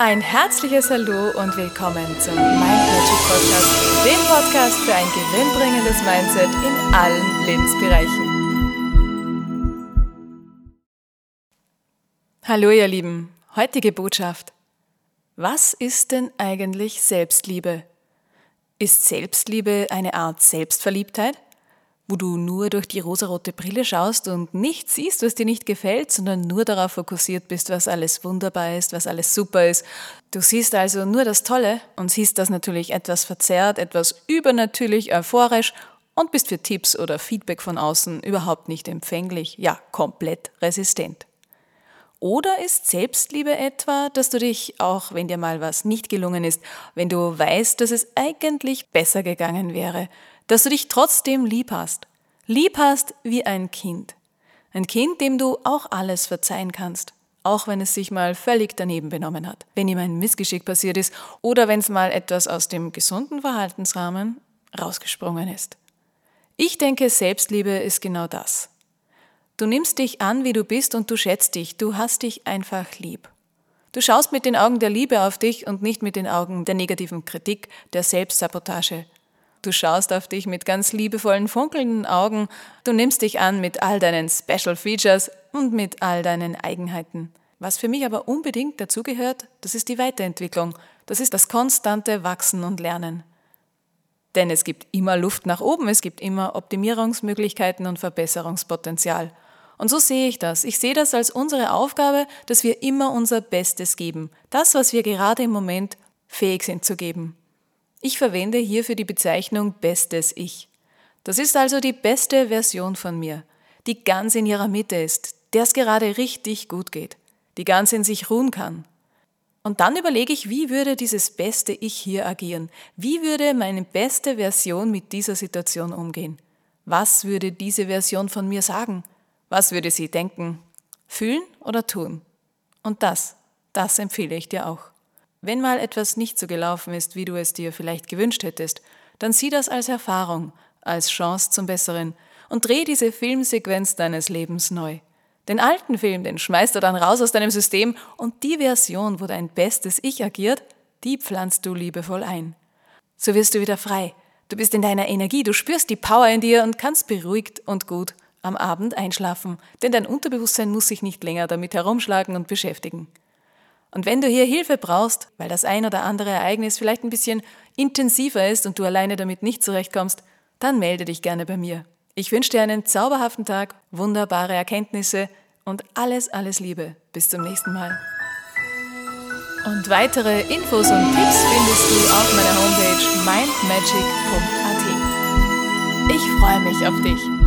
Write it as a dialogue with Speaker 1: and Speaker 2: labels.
Speaker 1: Ein herzliches Hallo und willkommen zum Mind Magic Podcast, dem Podcast für ein gewinnbringendes Mindset in allen Lebensbereichen. Hallo ihr Lieben, heutige Botschaft. Was ist denn eigentlich Selbstliebe? Ist Selbstliebe eine Art Selbstverliebtheit? Wo du nur durch die rosarote Brille schaust und nicht siehst, was dir nicht gefällt, sondern nur darauf fokussiert bist, was alles wunderbar ist, was alles super ist. Du siehst also nur das Tolle und siehst das natürlich etwas verzerrt, etwas übernatürlich euphorisch und bist für Tipps oder Feedback von außen überhaupt nicht empfänglich, ja, komplett resistent. Oder ist Selbstliebe etwa, dass du dich, auch wenn dir mal was nicht gelungen ist, wenn du weißt, dass es eigentlich besser gegangen wäre, dass du dich trotzdem lieb hast. Lieb hast wie ein Kind. Ein Kind, dem du auch alles verzeihen kannst. Auch wenn es sich mal völlig daneben benommen hat. Wenn ihm ein Missgeschick passiert ist oder wenn es mal etwas aus dem gesunden Verhaltensrahmen rausgesprungen ist. Ich denke, Selbstliebe ist genau das. Du nimmst dich an, wie du bist und du schätzt dich. Du hast dich einfach lieb. Du schaust mit den Augen der Liebe auf dich und nicht mit den Augen der negativen Kritik, der Selbstsabotage Du schaust auf dich mit ganz liebevollen, funkelnden Augen. Du nimmst dich an mit all deinen Special Features und mit all deinen Eigenheiten. Was für mich aber unbedingt dazugehört, das ist die Weiterentwicklung. Das ist das konstante Wachsen und Lernen. Denn es gibt immer Luft nach oben, es gibt immer Optimierungsmöglichkeiten und Verbesserungspotenzial. Und so sehe ich das. Ich sehe das als unsere Aufgabe, dass wir immer unser Bestes geben. Das, was wir gerade im Moment fähig sind zu geben. Ich verwende hierfür die Bezeichnung bestes Ich. Das ist also die beste Version von mir, die ganz in ihrer Mitte ist, der es gerade richtig gut geht, die ganz in sich ruhen kann. Und dann überlege ich, wie würde dieses beste Ich hier agieren? Wie würde meine beste Version mit dieser Situation umgehen? Was würde diese Version von mir sagen? Was würde sie denken, fühlen oder tun? Und das, das empfehle ich dir auch. Wenn mal etwas nicht so gelaufen ist, wie du es dir vielleicht gewünscht hättest, dann sieh das als Erfahrung, als Chance zum Besseren und dreh diese Filmsequenz deines Lebens neu. Den alten Film, den schmeißt du dann raus aus deinem System und die Version, wo dein bestes Ich agiert, die pflanzt du liebevoll ein. So wirst du wieder frei. Du bist in deiner Energie, du spürst die Power in dir und kannst beruhigt und gut am Abend einschlafen, denn dein Unterbewusstsein muss sich nicht länger damit herumschlagen und beschäftigen. Und wenn du hier Hilfe brauchst, weil das ein oder andere Ereignis vielleicht ein bisschen intensiver ist und du alleine damit nicht zurechtkommst, dann melde dich gerne bei mir. Ich wünsche dir einen zauberhaften Tag, wunderbare Erkenntnisse und alles, alles Liebe. Bis zum nächsten Mal. Und weitere Infos und Tipps findest du auf meiner Homepage mindmagic.at. Ich freue mich auf dich.